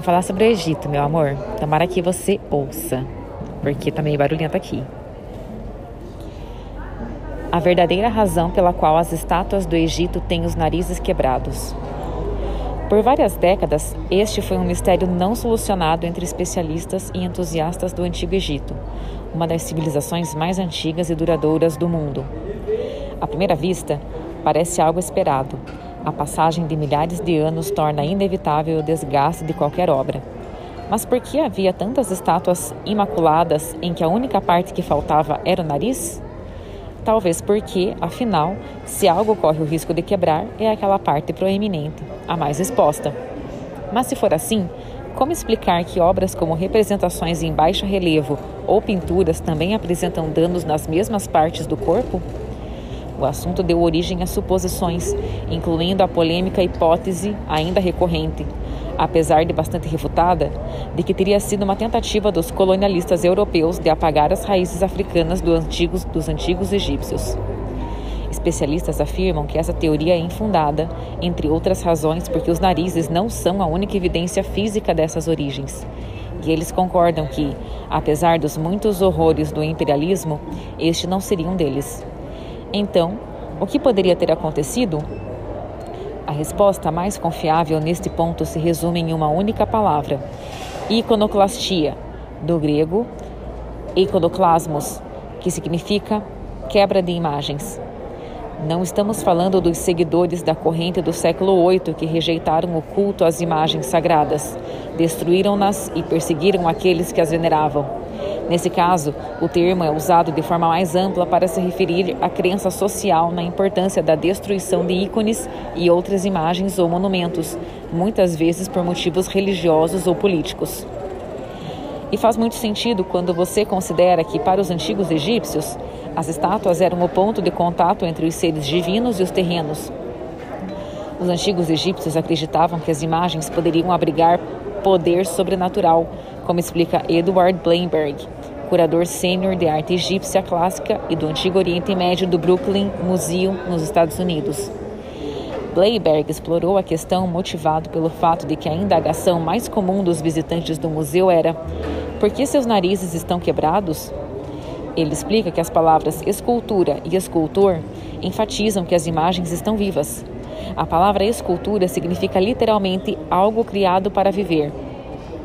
Vou falar sobre o Egito, meu amor. Tomara que você ouça, porque tá meio barulhento aqui. A verdadeira razão pela qual as estátuas do Egito têm os narizes quebrados. Por várias décadas, este foi um mistério não solucionado entre especialistas e entusiastas do Antigo Egito, uma das civilizações mais antigas e duradouras do mundo. À primeira vista, parece algo esperado, a passagem de milhares de anos torna inevitável o desgaste de qualquer obra. Mas por que havia tantas estátuas imaculadas em que a única parte que faltava era o nariz? Talvez porque, afinal, se algo corre o risco de quebrar, é aquela parte proeminente, a mais exposta. Mas se for assim, como explicar que obras como representações em baixo relevo ou pinturas também apresentam danos nas mesmas partes do corpo? O assunto deu origem a suposições, incluindo a polêmica hipótese, ainda recorrente, apesar de bastante refutada, de que teria sido uma tentativa dos colonialistas europeus de apagar as raízes africanas do antigos, dos antigos egípcios. Especialistas afirmam que essa teoria é infundada, entre outras razões, porque os narizes não são a única evidência física dessas origens. E eles concordam que, apesar dos muitos horrores do imperialismo, este não seria um deles. Então, o que poderia ter acontecido? A resposta mais confiável neste ponto se resume em uma única palavra: iconoclastia, do grego iconoclasmos, que significa quebra de imagens. Não estamos falando dos seguidores da corrente do século VIII que rejeitaram o culto às imagens sagradas, destruíram-nas e perseguiram aqueles que as veneravam. Nesse caso, o termo é usado de forma mais ampla para se referir à crença social na importância da destruição de ícones e outras imagens ou monumentos, muitas vezes por motivos religiosos ou políticos. E faz muito sentido quando você considera que, para os antigos egípcios, as estátuas eram o ponto de contato entre os seres divinos e os terrenos. Os antigos egípcios acreditavam que as imagens poderiam abrigar poder sobrenatural, como explica Edward Blainberg, curador sênior de arte egípcia clássica e do Antigo Oriente Médio do Brooklyn Museum, nos Estados Unidos. Bleiberg explorou a questão motivado pelo fato de que a indagação mais comum dos visitantes do museu era: por que seus narizes estão quebrados? Ele explica que as palavras escultura e escultor enfatizam que as imagens estão vivas. A palavra escultura significa literalmente algo criado para viver,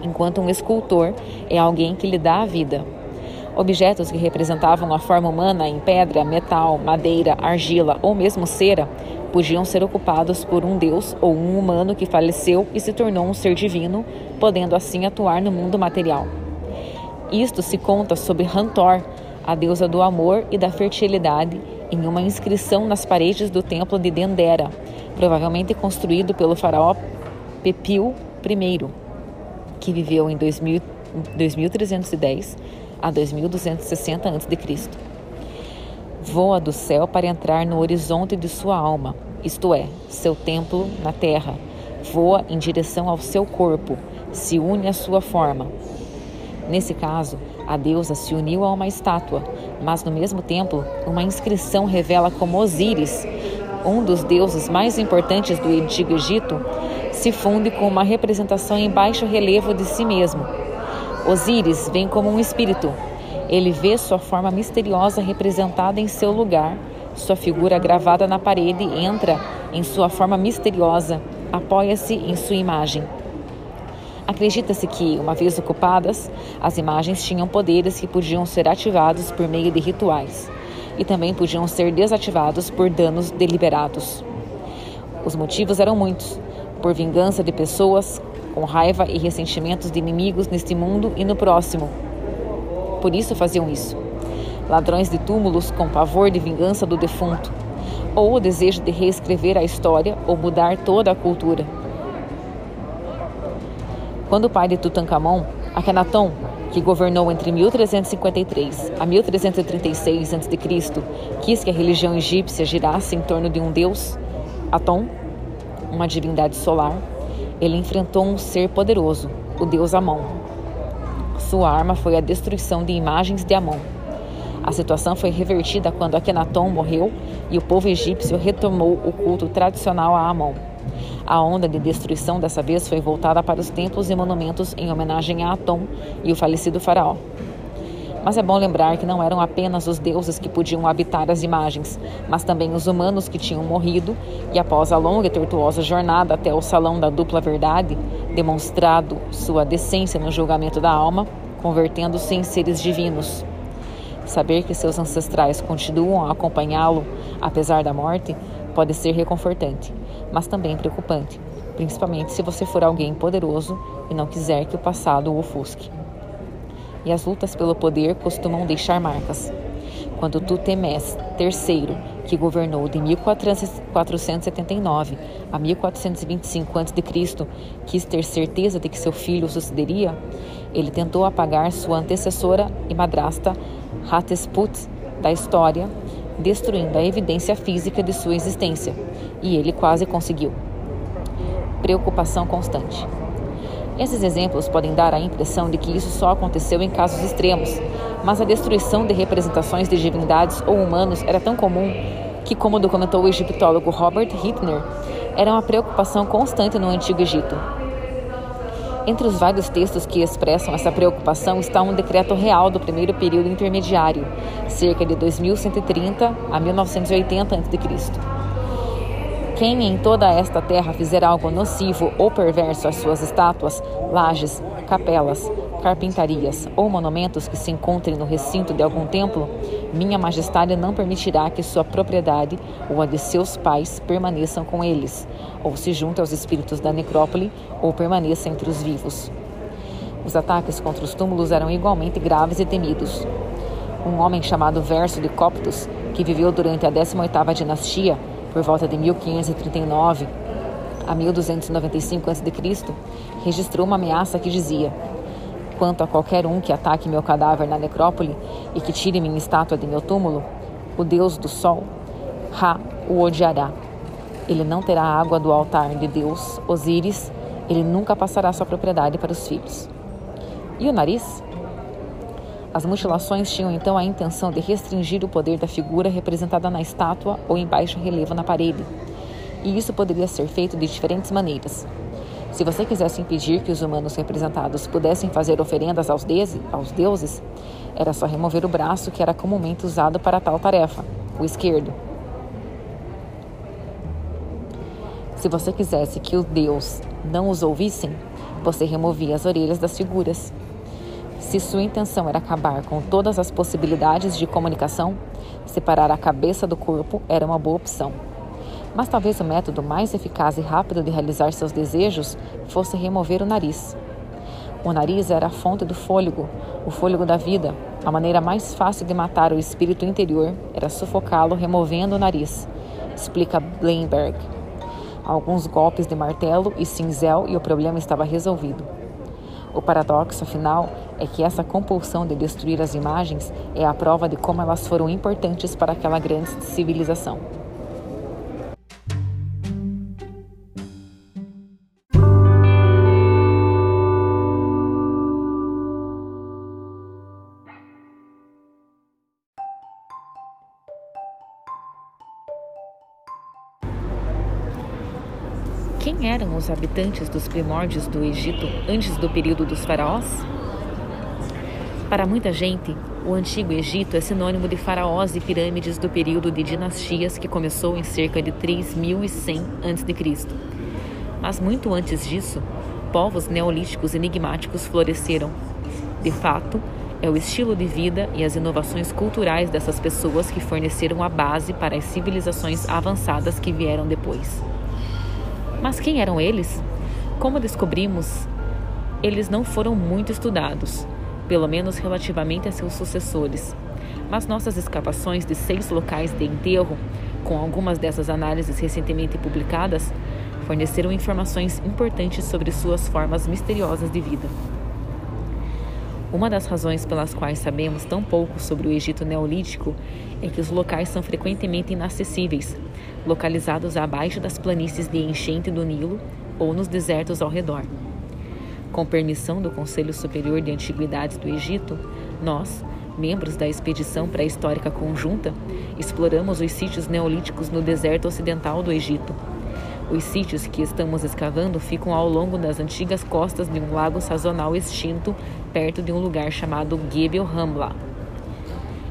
enquanto um escultor é alguém que lhe dá a vida. Objetos que representavam a forma humana em pedra, metal, madeira, argila ou mesmo cera podiam ser ocupados por um deus ou um humano que faleceu e se tornou um ser divino, podendo assim atuar no mundo material. Isto se conta sobre Hantor, a deusa do amor e da fertilidade, em uma inscrição nas paredes do templo de Dendera, provavelmente construído pelo faraó Pepil I, que viveu em 2000, 2310 a 2260 a.C. Voa do céu para entrar no horizonte de sua alma, isto é, seu templo na terra. Voa em direção ao seu corpo, se une à sua forma. Nesse caso, a deusa se uniu a uma estátua, mas no mesmo templo, uma inscrição revela como Osíris, um dos deuses mais importantes do Antigo Egito, se funde com uma representação em baixo relevo de si mesmo Osíris vem como um espírito. Ele vê sua forma misteriosa representada em seu lugar, sua figura gravada na parede entra em sua forma misteriosa, apoia-se em sua imagem. Acredita-se que, uma vez ocupadas, as imagens tinham poderes que podiam ser ativados por meio de rituais e também podiam ser desativados por danos deliberados. Os motivos eram muitos: por vingança de pessoas, com raiva e ressentimentos de inimigos neste mundo e no próximo. Por isso faziam isso. Ladrões de túmulos com pavor de vingança do defunto, ou o desejo de reescrever a história ou mudar toda a cultura. Quando o pai de Tutankhamon, Akhenaton, que governou entre 1353 a 1336 a.C., quis que a religião egípcia girasse em torno de um deus, Aton, uma divindade solar, ele enfrentou um ser poderoso, o deus Amon. Sua arma foi a destruição de imagens de Amon. A situação foi revertida quando Akhenaton morreu e o povo egípcio retomou o culto tradicional a Amon. A onda de destruição dessa vez foi voltada para os templos e monumentos em homenagem a Atom e o falecido faraó. Mas é bom lembrar que não eram apenas os deuses que podiam habitar as imagens, mas também os humanos que tinham morrido e, após a longa e tortuosa jornada até o salão da dupla verdade, demonstrado sua decência no julgamento da alma, convertendo-se em seres divinos. Saber que seus ancestrais continuam a acompanhá-lo apesar da morte pode ser reconfortante, mas também preocupante, principalmente se você for alguém poderoso e não quiser que o passado o ofusque e as lutas pelo poder costumam deixar marcas. Quando Tutemés III, que governou de 1479 a 1425 a.C., quis ter certeza de que seu filho sucederia, ele tentou apagar sua antecessora e madrasta Hatshepsut da história, destruindo a evidência física de sua existência, e ele quase conseguiu. Preocupação constante. Esses exemplos podem dar a impressão de que isso só aconteceu em casos extremos, mas a destruição de representações de divindades ou humanos era tão comum que, como documentou o egiptólogo Robert Hittner, era uma preocupação constante no Antigo Egito. Entre os vários textos que expressam essa preocupação está um decreto real do primeiro período intermediário, cerca de 2130 a 1980 a.C. Quem em toda esta terra fizer algo nocivo ou perverso às suas estátuas, lajes, capelas, carpintarias ou monumentos que se encontrem no recinto de algum templo, minha majestade não permitirá que sua propriedade ou a de seus pais permaneçam com eles, ou se junte aos espíritos da necrópole, ou permaneça entre os vivos. Os ataques contra os túmulos eram igualmente graves e temidos. Um homem chamado Verso de Coptos, que viveu durante a 18ª dinastia, por volta de 1539 a 1295 a.C., registrou uma ameaça que dizia: Quanto a qualquer um que ataque meu cadáver na necrópole e que tire minha estátua de meu túmulo, o Deus do Sol, Ra, o odiará. Ele não terá água do altar de Deus, Osíris, ele nunca passará sua propriedade para os filhos. E o nariz? As mutilações tinham então a intenção de restringir o poder da figura representada na estátua ou em baixo relevo na parede. E isso poderia ser feito de diferentes maneiras. Se você quisesse impedir que os humanos representados pudessem fazer oferendas aos, aos deuses, era só remover o braço que era comumente usado para tal tarefa, o esquerdo. Se você quisesse que os deuses não os ouvissem, você removia as orelhas das figuras. Se sua intenção era acabar com todas as possibilidades de comunicação, separar a cabeça do corpo era uma boa opção. Mas talvez o método mais eficaz e rápido de realizar seus desejos fosse remover o nariz. O nariz era a fonte do fôlego, o fôlego da vida. A maneira mais fácil de matar o espírito interior era sufocá-lo removendo o nariz, explica Bleinberg. Alguns golpes de martelo e cinzel e o problema estava resolvido. O paradoxo, afinal, é que essa compulsão de destruir as imagens é a prova de como elas foram importantes para aquela grande civilização. Os habitantes dos primórdios do Egito antes do período dos faraós? Para muita gente, o Antigo Egito é sinônimo de faraós e pirâmides do período de dinastias que começou em cerca de 3100 a.C. Mas muito antes disso, povos neolíticos enigmáticos floresceram. De fato, é o estilo de vida e as inovações culturais dessas pessoas que forneceram a base para as civilizações avançadas que vieram depois. Mas quem eram eles? Como descobrimos, eles não foram muito estudados, pelo menos relativamente a seus sucessores. Mas nossas escavações de seis locais de enterro, com algumas dessas análises recentemente publicadas, forneceram informações importantes sobre suas formas misteriosas de vida. Uma das razões pelas quais sabemos tão pouco sobre o Egito Neolítico é que os locais são frequentemente inacessíveis, localizados abaixo das planícies de enchente do Nilo ou nos desertos ao redor. Com permissão do Conselho Superior de Antiguidades do Egito, nós, membros da expedição pré-histórica conjunta, exploramos os sítios neolíticos no deserto ocidental do Egito. Os sítios que estamos escavando ficam ao longo das antigas costas de um lago sazonal extinto, perto de um lugar chamado Gebel Hamla.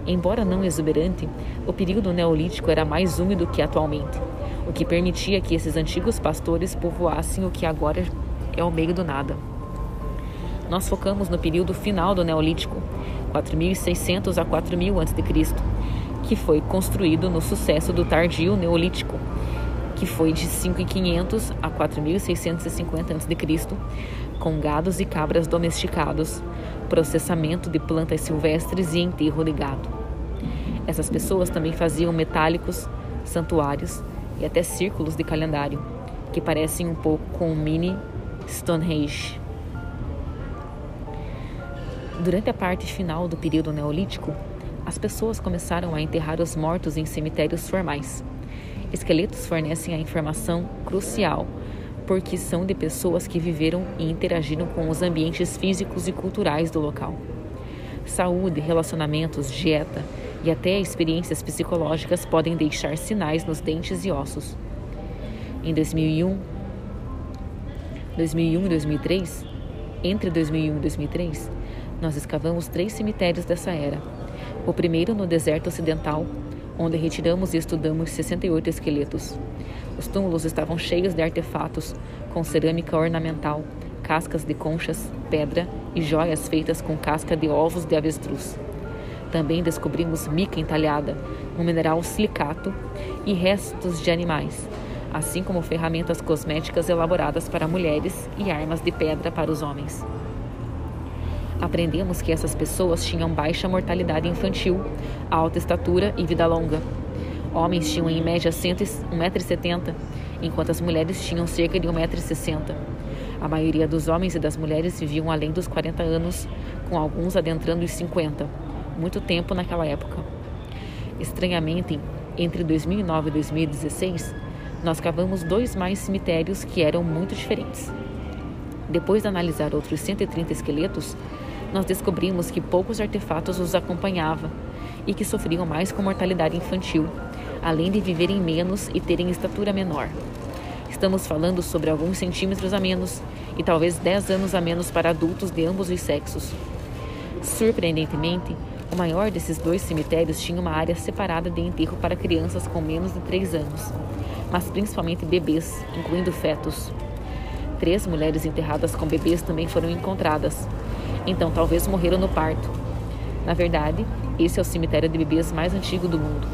Embora não exuberante, o período neolítico era mais úmido que atualmente, o que permitia que esses antigos pastores povoassem o que agora é o meio do nada. Nós focamos no período final do neolítico, 4600 a 4000 a.C., que foi construído no sucesso do tardio neolítico, que foi de 5.500 a 4.650 a.C., com gados e cabras domesticados, processamento de plantas silvestres e enterro de gado. Essas pessoas também faziam metálicos, santuários e até círculos de calendário, que parecem um pouco com o mini Stonehenge. Durante a parte final do período neolítico, as pessoas começaram a enterrar os mortos em cemitérios formais. Esqueletos fornecem a informação crucial, porque são de pessoas que viveram e interagiram com os ambientes físicos e culturais do local. Saúde, relacionamentos, dieta e até experiências psicológicas podem deixar sinais nos dentes e ossos. Em 2001, 2001 e 2003, entre 2001 e 2003, nós escavamos três cemitérios dessa era o primeiro no deserto ocidental, onde retiramos e estudamos 68 esqueletos. Os túmulos estavam cheios de artefatos, com cerâmica ornamental, cascas de conchas, pedra e joias feitas com casca de ovos de avestruz. Também descobrimos mica entalhada, um mineral silicato e restos de animais, assim como ferramentas cosméticas elaboradas para mulheres e armas de pedra para os homens. Aprendemos que essas pessoas tinham baixa mortalidade infantil, alta estatura e vida longa. Homens tinham em média 1,70m, enquanto as mulheres tinham cerca de 1,60m. A maioria dos homens e das mulheres viviam além dos 40 anos, com alguns adentrando os 50, muito tempo naquela época. Estranhamente, entre 2009 e 2016, nós cavamos dois mais cemitérios que eram muito diferentes. Depois de analisar outros 130 esqueletos, nós descobrimos que poucos artefatos os acompanhavam e que sofriam mais com mortalidade infantil, além de viverem menos e terem estatura menor. Estamos falando sobre alguns centímetros a menos e talvez 10 anos a menos para adultos de ambos os sexos. Surpreendentemente, o maior desses dois cemitérios tinha uma área separada de enterro para crianças com menos de 3 anos, mas principalmente bebês, incluindo fetos. Três mulheres enterradas com bebês também foram encontradas, então talvez morreram no parto. Na verdade, esse é o cemitério de bebês mais antigo do mundo.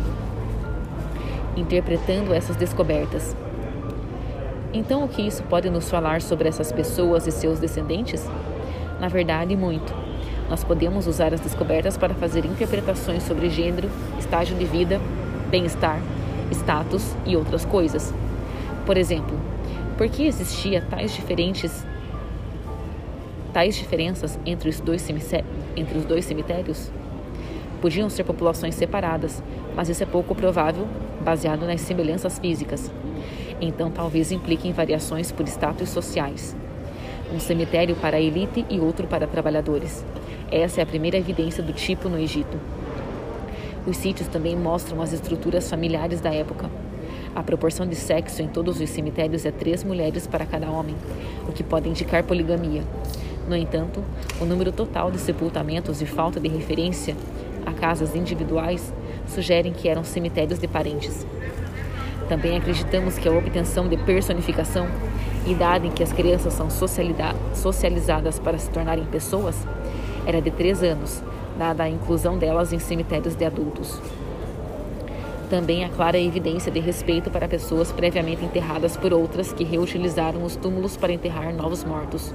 Interpretando essas descobertas. Então, o que isso pode nos falar sobre essas pessoas e seus descendentes? Na verdade, muito. Nós podemos usar as descobertas para fazer interpretações sobre gênero, estágio de vida, bem-estar, status e outras coisas. Por exemplo, por que existia tais diferentes tais diferenças entre os dois, entre os dois cemitérios? Podiam ser populações separadas, mas isso é pouco provável, baseado nas semelhanças físicas. Então, talvez impliquem variações por status sociais. Um cemitério para a elite e outro para trabalhadores. Essa é a primeira evidência do tipo no Egito. Os sítios também mostram as estruturas familiares da época. A proporção de sexo em todos os cemitérios é três mulheres para cada homem, o que pode indicar poligamia. No entanto, o número total de sepultamentos e falta de referência a casas individuais sugerem que eram cemitérios de parentes. Também acreditamos que a obtenção de personificação, idade em que as crianças são socializadas para se tornarem pessoas, era de três anos, dada a inclusão delas em cemitérios de adultos. Também há clara evidência de respeito para pessoas previamente enterradas por outras que reutilizaram os túmulos para enterrar novos mortos.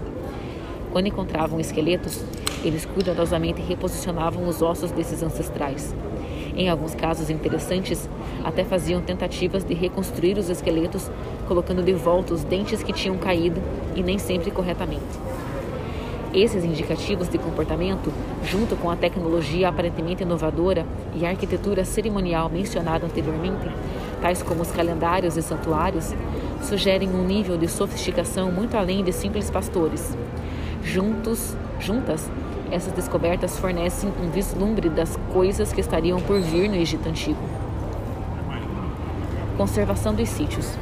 Quando encontravam esqueletos, eles cuidadosamente reposicionavam os ossos desses ancestrais. Em alguns casos interessantes, até faziam tentativas de reconstruir os esqueletos, colocando de volta os dentes que tinham caído e nem sempre corretamente. Esses indicativos de comportamento, junto com a tecnologia aparentemente inovadora e a arquitetura cerimonial mencionada anteriormente, tais como os calendários e santuários, sugerem um nível de sofisticação muito além de simples pastores. Juntos, juntas, essas descobertas fornecem um vislumbre das coisas que estariam por vir no Egito Antigo. Conservação dos sítios.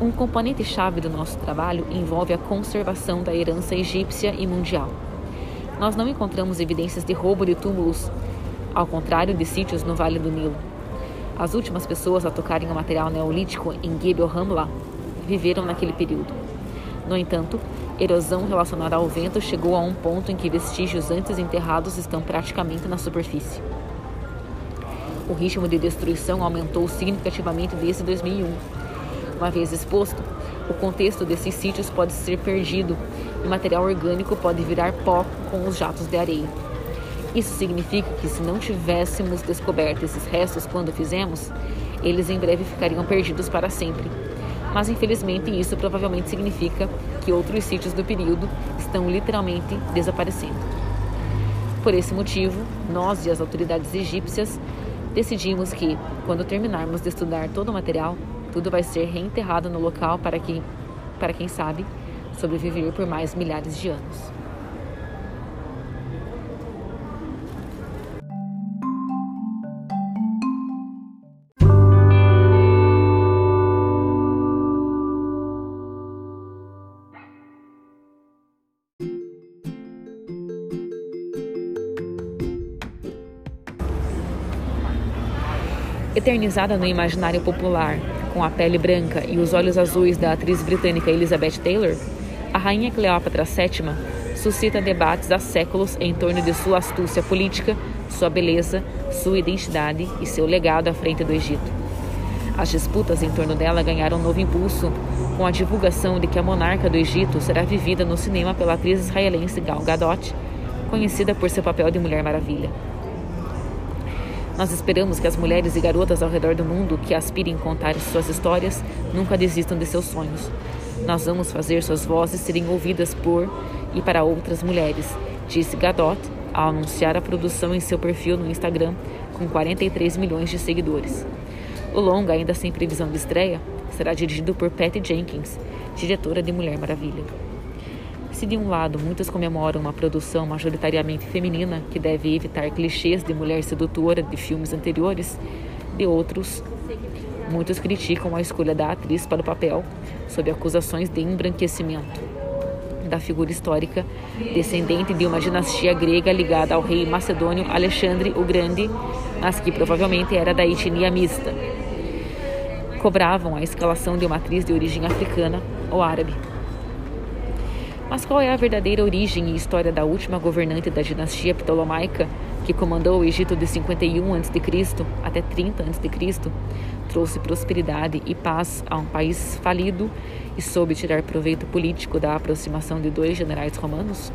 Um componente-chave do nosso trabalho envolve a conservação da herança egípcia e mundial. Nós não encontramos evidências de roubo de túmulos, ao contrário de sítios no Vale do Nilo. As últimas pessoas a tocarem o material neolítico em Gebel Hamla viveram naquele período. No entanto, erosão relacionada ao vento chegou a um ponto em que vestígios antes enterrados estão praticamente na superfície. O ritmo de destruição aumentou significativamente desde 2001 uma vez exposto, o contexto desses sítios pode ser perdido e material orgânico pode virar pó com os jatos de areia. Isso significa que, se não tivéssemos descoberto esses restos quando fizemos, eles em breve ficariam perdidos para sempre. Mas, infelizmente, isso provavelmente significa que outros sítios do período estão literalmente desaparecendo. Por esse motivo, nós e as autoridades egípcias decidimos que, quando terminarmos de estudar todo o material, tudo vai ser reenterrado no local para que, para quem sabe, sobreviver por mais milhares de anos. Eternizada no imaginário popular com a pele branca e os olhos azuis da atriz britânica Elizabeth Taylor, a rainha Cleópatra VII suscita debates há séculos em torno de sua astúcia política, sua beleza, sua identidade e seu legado à frente do Egito. As disputas em torno dela ganharam um novo impulso com a divulgação de que a monarca do Egito será vivida no cinema pela atriz israelense Gal Gadot, conhecida por seu papel de Mulher Maravilha. Nós esperamos que as mulheres e garotas ao redor do mundo que aspirem contar suas histórias nunca desistam de seus sonhos. Nós vamos fazer suas vozes serem ouvidas por e para outras mulheres, disse Gadot ao anunciar a produção em seu perfil no Instagram com 43 milhões de seguidores. O longa, ainda sem previsão de estreia, será dirigido por Patty Jenkins, diretora de Mulher Maravilha. Se de um lado muitos comemoram uma produção majoritariamente feminina que deve evitar clichês de mulher sedutora de filmes anteriores, de outros, muitos criticam a escolha da atriz para o papel, sob acusações de embranquecimento da figura histórica, descendente de uma dinastia grega ligada ao rei macedônio Alexandre o Grande, mas que provavelmente era da etnia mista. Cobravam a escalação de uma atriz de origem africana ou árabe. Mas qual é a verdadeira origem e história da última governante da dinastia ptolomaica, que comandou o Egito de 51 a.C. até 30 a.C., trouxe prosperidade e paz a um país falido e soube tirar proveito político da aproximação de dois generais romanos?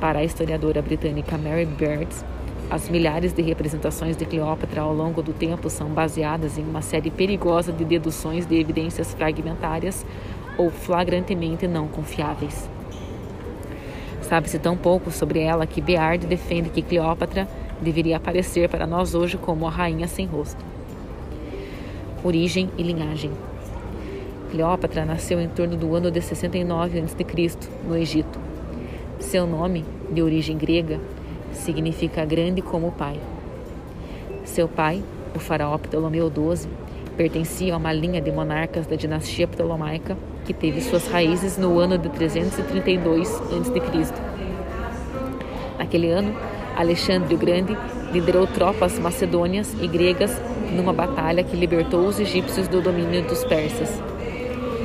Para a historiadora britânica Mary Beard, as milhares de representações de Cleópatra ao longo do tempo são baseadas em uma série perigosa de deduções de evidências fragmentárias ou flagrantemente não confiáveis. Sabe-se tão pouco sobre ela que Beard defende que Cleópatra deveria aparecer para nós hoje como a rainha sem rosto. Origem e linhagem. Cleópatra nasceu em torno do ano de 69 a.C., no Egito. Seu nome, de origem grega, significa grande como pai. Seu pai, o faraó Ptolomeu XII, pertencia a uma linha de monarcas da dinastia ptolomaica que teve suas raízes no ano de 332 a.C. Naquele ano, Alexandre o Grande liderou tropas macedônias e gregas numa batalha que libertou os egípcios do domínio dos persas.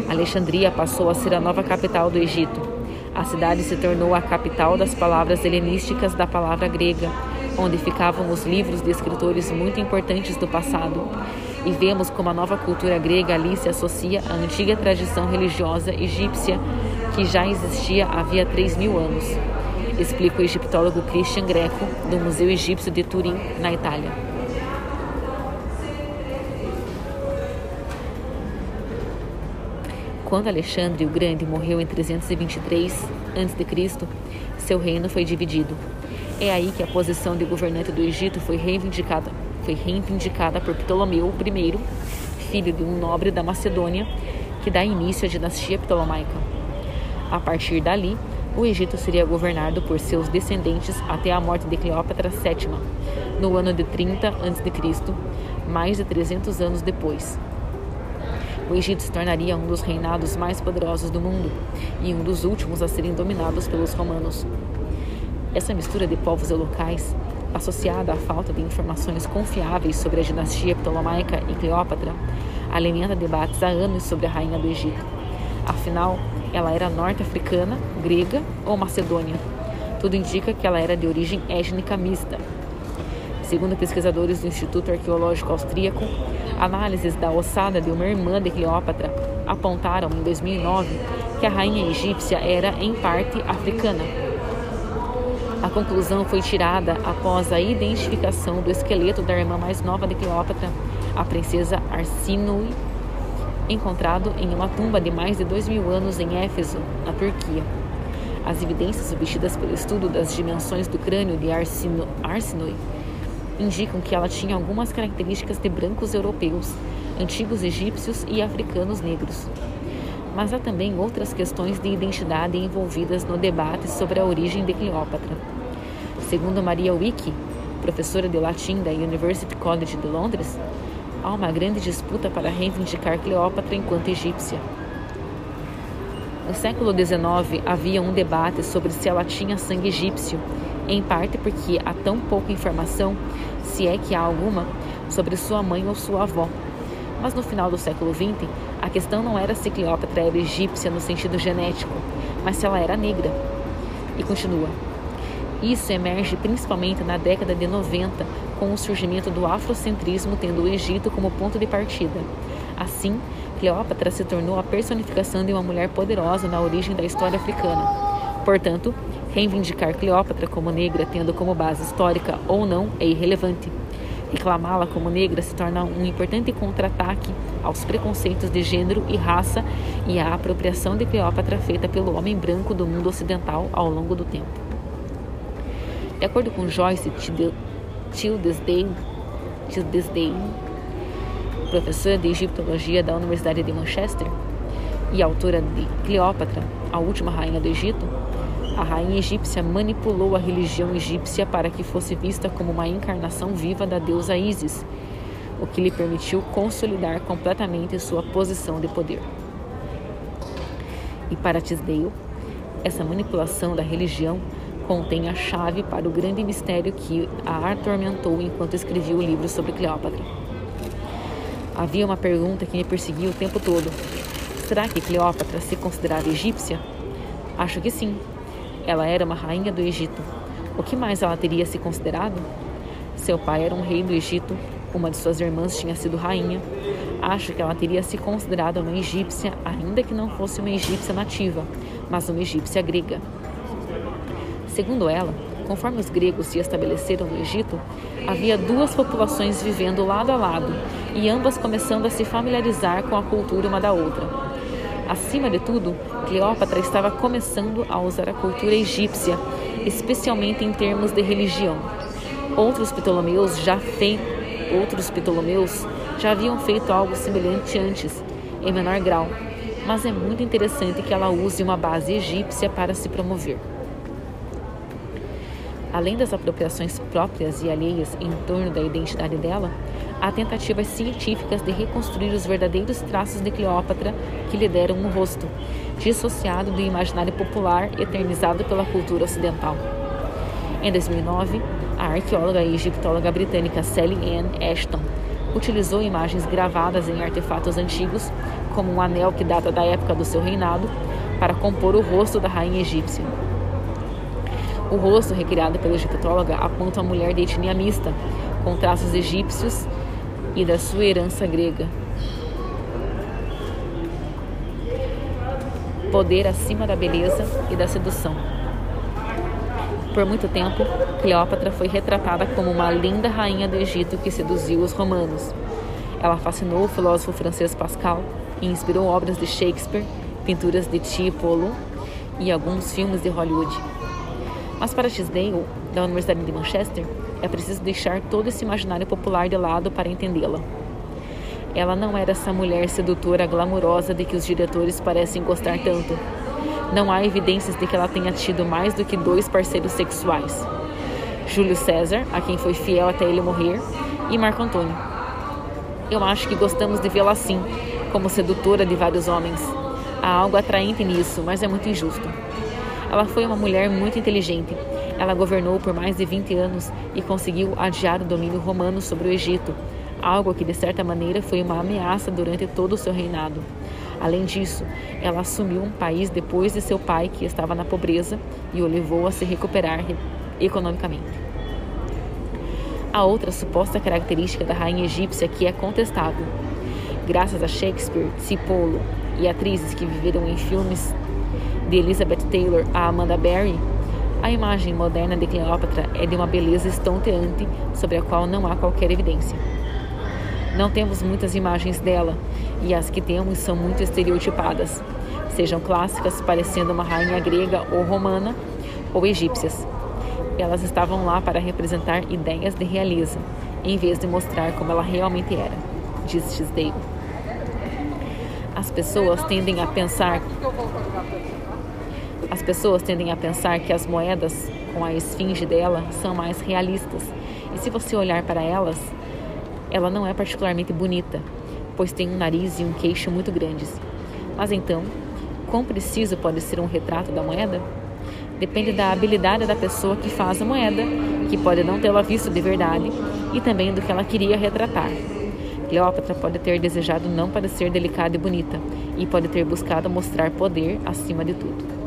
Alexandria passou a ser a nova capital do Egito. A cidade se tornou a capital das palavras helenísticas da palavra grega, onde ficavam os livros de escritores muito importantes do passado e vemos como a nova cultura grega ali se associa à antiga tradição religiosa egípcia que já existia havia 3 mil anos, explica o egiptólogo Christian Greco, do Museu Egípcio de Turim, na Itália. Quando Alexandre o Grande morreu em 323 a.C., seu reino foi dividido. É aí que a posição de governante do Egito foi reivindicada foi reivindicada por Ptolomeu I, filho de um nobre da Macedônia, que dá início à dinastia ptolomaica. A partir dali, o Egito seria governado por seus descendentes até a morte de Cleópatra VII, no ano de 30 a.C., mais de 300 anos depois. o Egito se tornaria um dos reinados mais poderosos do mundo e um dos últimos a serem dominados pelos romanos. Essa mistura de povos e locais, associada à falta de informações confiáveis sobre a dinastia ptolomaica e Cleópatra, alimenta debates há anos sobre a rainha do Egito. Afinal, ela era norte-africana, grega ou macedônia. Tudo indica que ela era de origem étnica mista. Segundo pesquisadores do Instituto Arqueológico Austríaco, análises da ossada de uma irmã de Cleópatra apontaram em 2009 que a rainha egípcia era, em parte, africana. A conclusão foi tirada após a identificação do esqueleto da irmã mais nova de Cleópatra, a princesa Arsinoe, encontrado em uma tumba de mais de dois mil anos em Éfeso, na Turquia. As evidências obtidas pelo estudo das dimensões do crânio de Arsino, Arsinoe indicam que ela tinha algumas características de brancos europeus, antigos egípcios e africanos negros. Mas há também outras questões de identidade envolvidas no debate sobre a origem de Cleópatra. Segundo Maria Wicke, professora de latim da University College de Londres, há uma grande disputa para reivindicar Cleópatra enquanto egípcia. No século XIX havia um debate sobre se ela tinha sangue egípcio em parte porque há tão pouca informação, se é que há alguma, sobre sua mãe ou sua avó. Mas no final do século XX, a questão não era se Cleópatra era egípcia no sentido genético, mas se ela era negra. E continua. Isso emerge principalmente na década de 90, com o surgimento do afrocentrismo tendo o Egito como ponto de partida. Assim, Cleópatra se tornou a personificação de uma mulher poderosa na origem da história africana. Portanto, Reivindicar Cleópatra como negra, tendo como base histórica ou não, é irrelevante. Reclamá-la como negra se torna um importante contra-ataque aos preconceitos de gênero e raça e à apropriação de Cleópatra feita pelo homem branco do mundo ocidental ao longo do tempo. De acordo com Joyce Tildesdale, professora de egiptologia da Universidade de Manchester e autora de Cleópatra, a última rainha do Egito, a rainha egípcia manipulou a religião egípcia para que fosse vista como uma encarnação viva da deusa Ísis, o que lhe permitiu consolidar completamente sua posição de poder. E para Tisdale, essa manipulação da religião contém a chave para o grande mistério que a atormentou enquanto escrevia o livro sobre Cleópatra. Havia uma pergunta que me perseguia o tempo todo. Será que Cleópatra se considerava egípcia? Acho que sim, ela era uma rainha do Egito. O que mais ela teria se considerado? Seu pai era um rei do Egito, uma de suas irmãs tinha sido rainha. Acho que ela teria se considerado uma egípcia, ainda que não fosse uma egípcia nativa, mas uma egípcia grega. Segundo ela, conforme os gregos se estabeleceram no Egito, havia duas populações vivendo lado a lado e ambas começando a se familiarizar com a cultura uma da outra. Acima de tudo, Cleópatra estava começando a usar a cultura egípcia, especialmente em termos de religião. Outros Ptolomeus já outros Ptolomeus já haviam feito algo semelhante antes, em menor grau, mas é muito interessante que ela use uma base egípcia para se promover. Além das apropriações próprias e alheias em torno da identidade dela, há tentativas científicas de reconstruir os verdadeiros traços de Cleópatra que lhe deram um rosto, dissociado do imaginário popular eternizado pela cultura ocidental. Em 2009, a arqueóloga e egiptóloga britânica Sally Ann Ashton utilizou imagens gravadas em artefatos antigos, como um anel que data da época do seu reinado, para compor o rosto da rainha egípcia. O rosto, recriado pela egiptóloga, aponta a mulher de etnia mista, com traços egípcios e da sua herança grega. Poder acima da beleza e da sedução. Por muito tempo, Cleópatra foi retratada como uma linda rainha do Egito que seduziu os romanos. Ela fascinou o filósofo francês Pascal e inspirou obras de Shakespeare, pinturas de Tiepolo e alguns filmes de Hollywood. Mas para Tisdale, da Universidade de Manchester, é preciso deixar todo esse imaginário popular de lado para entendê-la. Ela não era essa mulher sedutora glamurosa de que os diretores parecem gostar tanto. Não há evidências de que ela tenha tido mais do que dois parceiros sexuais: Júlio César, a quem foi fiel até ele morrer, e Marco Antônio. Eu acho que gostamos de vê-la assim, como sedutora de vários homens. Há algo atraente nisso, mas é muito injusto. Ela foi uma mulher muito inteligente. Ela governou por mais de 20 anos e conseguiu adiar o domínio romano sobre o Egito, algo que de certa maneira foi uma ameaça durante todo o seu reinado. Além disso, ela assumiu um país depois de seu pai, que estava na pobreza, e o levou a se recuperar economicamente. A outra suposta característica da rainha egípcia que é contestável. Graças a Shakespeare, Cipolo e atrizes que viveram em filmes de Elizabeth Taylor a Amanda Berry, a imagem moderna de Cleópatra é de uma beleza estonteante sobre a qual não há qualquer evidência. Não temos muitas imagens dela e as que temos são muito estereotipadas, sejam clássicas, parecendo uma rainha grega ou romana, ou egípcias. Elas estavam lá para representar ideias de realeza, em vez de mostrar como ela realmente era, diz Tisdale. As pessoas tendem a pensar as pessoas tendem a pensar que as moedas com a esfinge dela são mais realistas. E se você olhar para elas, ela não é particularmente bonita, pois tem um nariz e um queixo muito grandes. Mas então, quão preciso pode ser um retrato da moeda? Depende da habilidade da pessoa que faz a moeda, que pode não tê-la visto de verdade, e também do que ela queria retratar. Cleópatra pode ter desejado não parecer delicada e bonita, e pode ter buscado mostrar poder acima de tudo.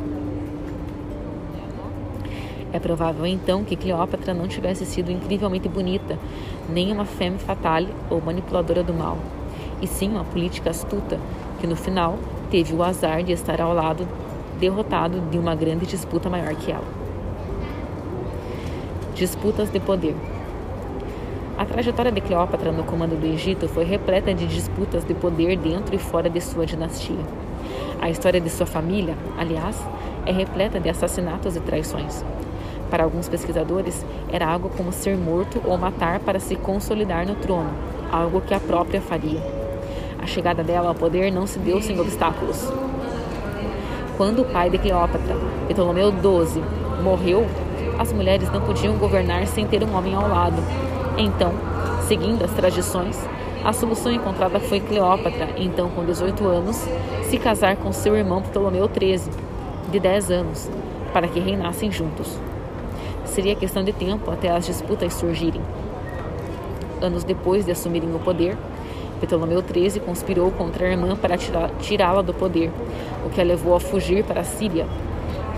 É provável então que Cleópatra não tivesse sido incrivelmente bonita, nem uma femme fatale ou manipuladora do mal, e sim uma política astuta, que no final teve o azar de estar ao lado derrotado de uma grande disputa maior que ela. Disputas de poder. A trajetória de Cleópatra no comando do Egito foi repleta de disputas de poder dentro e fora de sua dinastia. A história de sua família, aliás, é repleta de assassinatos e traições. Para alguns pesquisadores, era algo como ser morto ou matar para se consolidar no trono, algo que a própria faria. A chegada dela ao poder não se deu sem obstáculos. Quando o pai de Cleópatra, Ptolomeu XII, morreu, as mulheres não podiam governar sem ter um homem ao lado. Então, seguindo as tradições, a solução encontrada foi Cleópatra, então com 18 anos, se casar com seu irmão Ptolomeu XIII, de 10 anos, para que reinassem juntos. Seria questão de tempo até as disputas surgirem. Anos depois de assumirem o poder, Ptolomeu XIII conspirou contra a irmã para tirá-la do poder, o que a levou a fugir para a Síria.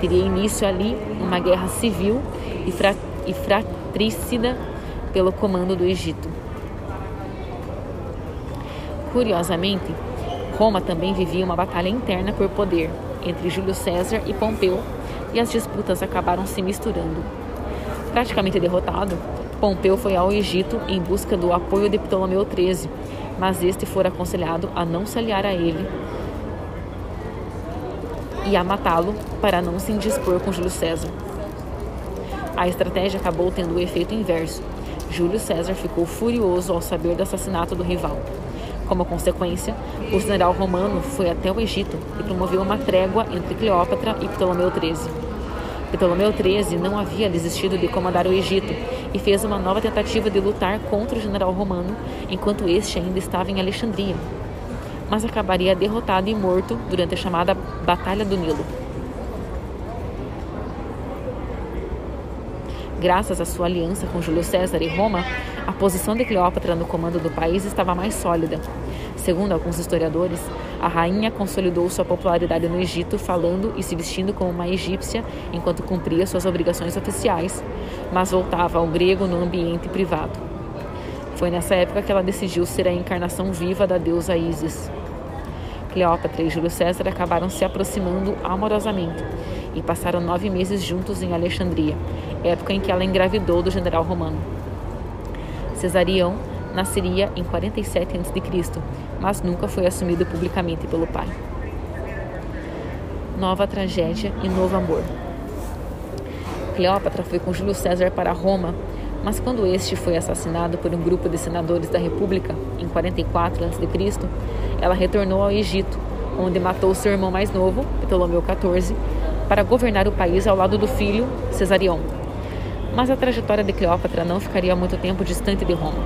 Teria início ali uma guerra civil e, fra e fratricida pelo comando do Egito. Curiosamente, Roma também vivia uma batalha interna por poder entre Júlio César e Pompeu, e as disputas acabaram se misturando. Praticamente derrotado, Pompeu foi ao Egito em busca do apoio de Ptolomeu XIII, mas este fora aconselhado a não se aliar a ele e a matá-lo para não se indispor com Júlio César. A estratégia acabou tendo o efeito inverso. Júlio César ficou furioso ao saber do assassinato do rival. Como consequência, o general romano foi até o Egito e promoveu uma trégua entre Cleópatra e Ptolomeu XIII. Ptolomeu XIII não havia desistido de comandar o Egito e fez uma nova tentativa de lutar contra o general romano enquanto este ainda estava em Alexandria, mas acabaria derrotado e morto durante a chamada Batalha do Nilo. Graças à sua aliança com Júlio César e Roma, a posição de Cleópatra no comando do país estava mais sólida. Segundo alguns historiadores, a rainha consolidou sua popularidade no Egito falando e se vestindo como uma egípcia enquanto cumpria suas obrigações oficiais, mas voltava ao grego no ambiente privado. Foi nessa época que ela decidiu ser a encarnação viva da deusa Ísis. Cleópatra e Júlio César acabaram se aproximando amorosamente e passaram nove meses juntos em Alexandria, época em que ela engravidou do general romano. Cesarião nasceria em 47 a.C., mas nunca foi assumido publicamente pelo pai. Nova tragédia e novo amor. Cleópatra foi com Júlio César para Roma, mas quando este foi assassinado por um grupo de senadores da República em 44 a.C., ela retornou ao Egito, onde matou seu irmão mais novo, Ptolomeu XIV, para governar o país ao lado do filho Cesarion. Mas a trajetória de Cleópatra não ficaria muito tempo distante de Roma.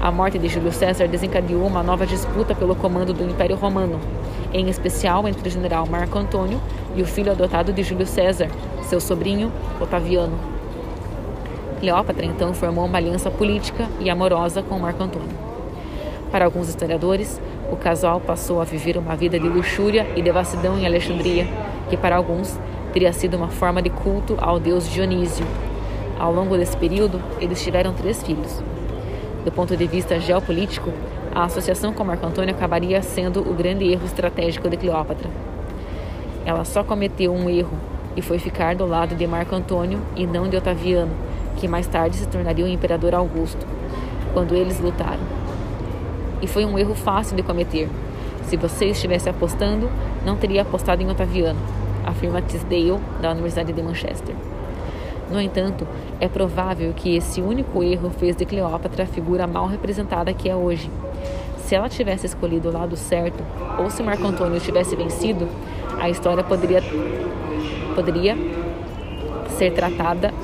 A morte de Júlio César desencadeou uma nova disputa pelo comando do Império Romano, em especial entre o general Marco Antônio e o filho adotado de Júlio César, seu sobrinho Otaviano. Cleópatra então formou uma aliança política e amorosa com Marco Antônio. Para alguns historiadores, o casal passou a viver uma vida de luxúria e devassidão em Alexandria, que para alguns teria sido uma forma de culto ao deus Dionísio. Ao longo desse período, eles tiveram três filhos. Do ponto de vista geopolítico, a associação com Marco Antônio acabaria sendo o grande erro estratégico de Cleópatra. Ela só cometeu um erro e foi ficar do lado de Marco Antônio e não de Otaviano, que mais tarde se tornaria o imperador Augusto, quando eles lutaram. E foi um erro fácil de cometer. Se você estivesse apostando, não teria apostado em Otaviano, afirma Tisdale, da Universidade de Manchester. No entanto, é provável que esse único erro fez de Cleópatra a figura mal representada que é hoje. Se ela tivesse escolhido o lado certo, ou se Marco Antônio tivesse vencido, a história poderia, poderia ser tratada,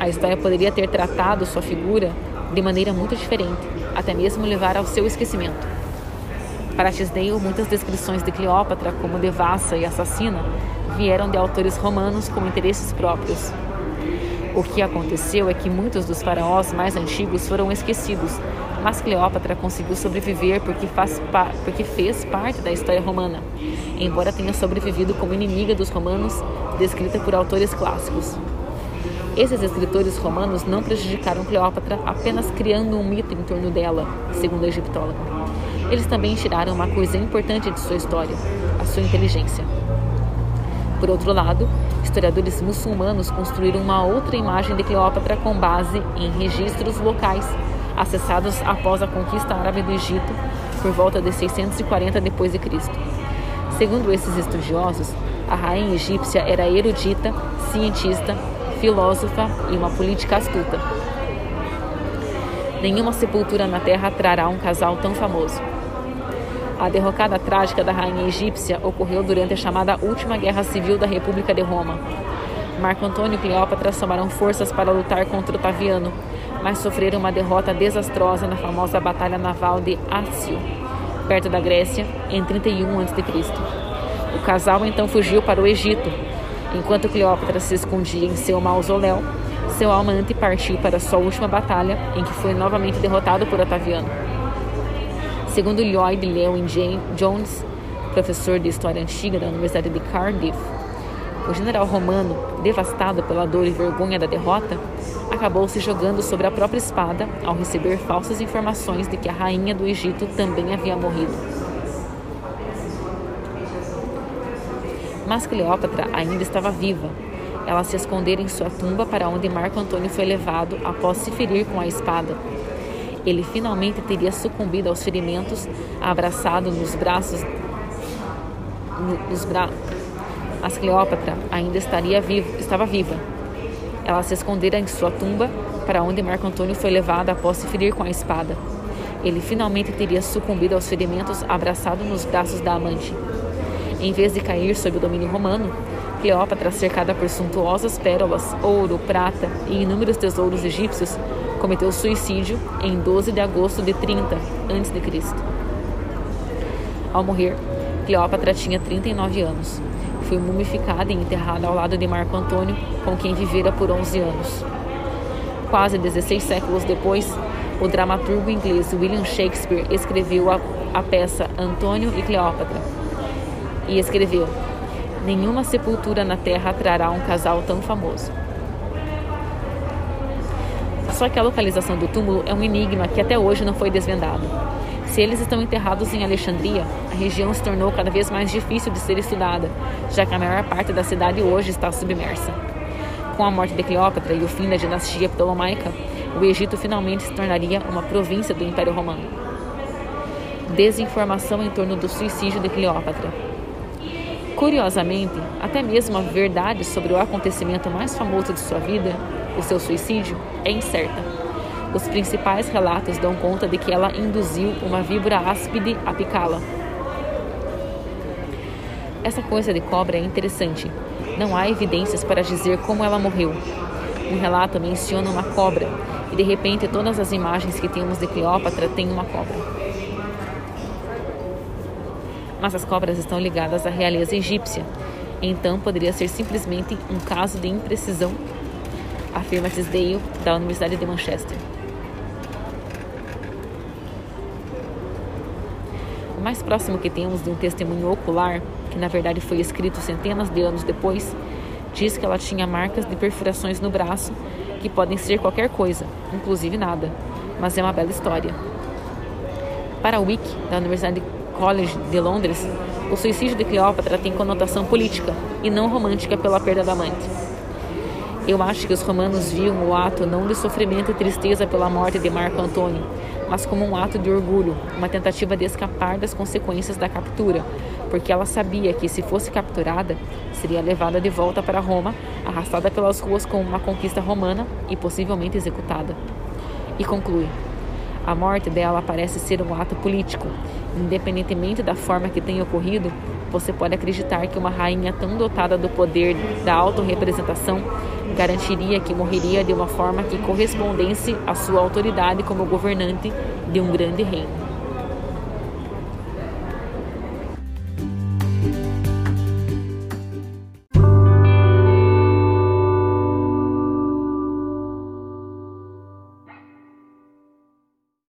a história poderia ter tratado sua figura de maneira muito diferente, até mesmo levar ao seu esquecimento. Para Tisdale, muitas descrições de Cleópatra como devassa e assassina vieram de autores romanos com interesses próprios. O que aconteceu é que muitos dos faraós mais antigos foram esquecidos, mas Cleópatra conseguiu sobreviver porque, porque fez parte da história romana, embora tenha sobrevivido como inimiga dos romanos, descrita por autores clássicos. Esses escritores romanos não prejudicaram Cleópatra apenas criando um mito em torno dela, segundo a egiptóloga. Eles também tiraram uma coisa importante de sua história, a sua inteligência. Por outro lado, historiadores muçulmanos construíram uma outra imagem de Cleópatra com base em registros locais acessados após a conquista árabe do Egito por volta de 640 d.C. Segundo esses estudiosos, a rainha egípcia era erudita, cientista, filósofa e uma política astuta. Nenhuma sepultura na terra trará um casal tão famoso. A derrocada trágica da rainha egípcia ocorreu durante a chamada Última Guerra Civil da República de Roma. Marco Antônio e Cleópatra somaram forças para lutar contra Otaviano, mas sofreram uma derrota desastrosa na famosa Batalha Naval de Ácio, perto da Grécia, em 31 a.C. O casal então fugiu para o Egito. Enquanto Cleópatra se escondia em seu mausoléu, seu amante partiu para sua última batalha, em que foi novamente derrotado por Otaviano. Segundo Lloyd Lewin Jones, professor de História Antiga da Universidade de Cardiff, o general romano, devastado pela dor e vergonha da derrota, acabou se jogando sobre a própria espada ao receber falsas informações de que a rainha do Egito também havia morrido. Mas Cleópatra ainda estava viva. Ela se escondera em sua tumba para onde Marco Antônio foi levado após se ferir com a espada ele finalmente teria sucumbido aos ferimentos, abraçado nos braços nos bra... Mas Cleópatra ainda estaria vivo, estava viva. Ela se escondera em sua tumba, para onde Marco Antônio foi levado após se ferir com a espada. Ele finalmente teria sucumbido aos ferimentos, abraçado nos braços da amante. Em vez de cair sob o domínio romano, Cleópatra, cercada por suntuosas pérolas, ouro, prata e inúmeros tesouros egípcios, cometeu suicídio em 12 de agosto de 30 a.C. Ao morrer, Cleópatra tinha 39 anos. Foi mumificada e enterrada ao lado de Marco Antônio, com quem vivera por 11 anos. Quase 16 séculos depois, o dramaturgo inglês William Shakespeare escreveu a, a peça Antônio e Cleópatra. E escreveu: Nenhuma sepultura na terra trará um casal tão famoso. Só que a localização do túmulo é um enigma que até hoje não foi desvendado. Se eles estão enterrados em Alexandria, a região se tornou cada vez mais difícil de ser estudada, já que a maior parte da cidade hoje está submersa. Com a morte de Cleópatra e o fim da dinastia ptolomaica, o Egito finalmente se tornaria uma província do Império Romano. Desinformação em torno do suicídio de Cleópatra. Curiosamente, até mesmo a verdade sobre o acontecimento mais famoso de sua vida o seu suicídio é incerta. Os principais relatos dão conta de que ela induziu uma víbora áspide a picá-la. Essa coisa de cobra é interessante. Não há evidências para dizer como ela morreu. Um relato menciona uma cobra e de repente todas as imagens que temos de Cleópatra têm uma cobra. Mas as cobras estão ligadas à realeza egípcia, então poderia ser simplesmente um caso de imprecisão, afirma Tisdale, da Universidade de Manchester. O mais próximo que temos de um testemunho ocular, que na verdade foi escrito centenas de anos depois, diz que ela tinha marcas de perfurações no braço que podem ser qualquer coisa, inclusive nada, mas é uma bela história. Para Wick, da Universidade College de Londres, o suicídio de Cleópatra tem conotação política e não romântica pela perda da amante. Eu acho que os romanos viam o ato não de sofrimento e tristeza pela morte de Marco Antônio, mas como um ato de orgulho, uma tentativa de escapar das consequências da captura, porque ela sabia que, se fosse capturada, seria levada de volta para Roma, arrastada pelas ruas como uma conquista romana e possivelmente executada. E conclui: a morte dela parece ser um ato político. Independentemente da forma que tenha ocorrido, você pode acreditar que uma rainha tão dotada do poder da autorrepresentação garantiria que morreria de uma forma que correspondesse à sua autoridade como governante de um grande reino.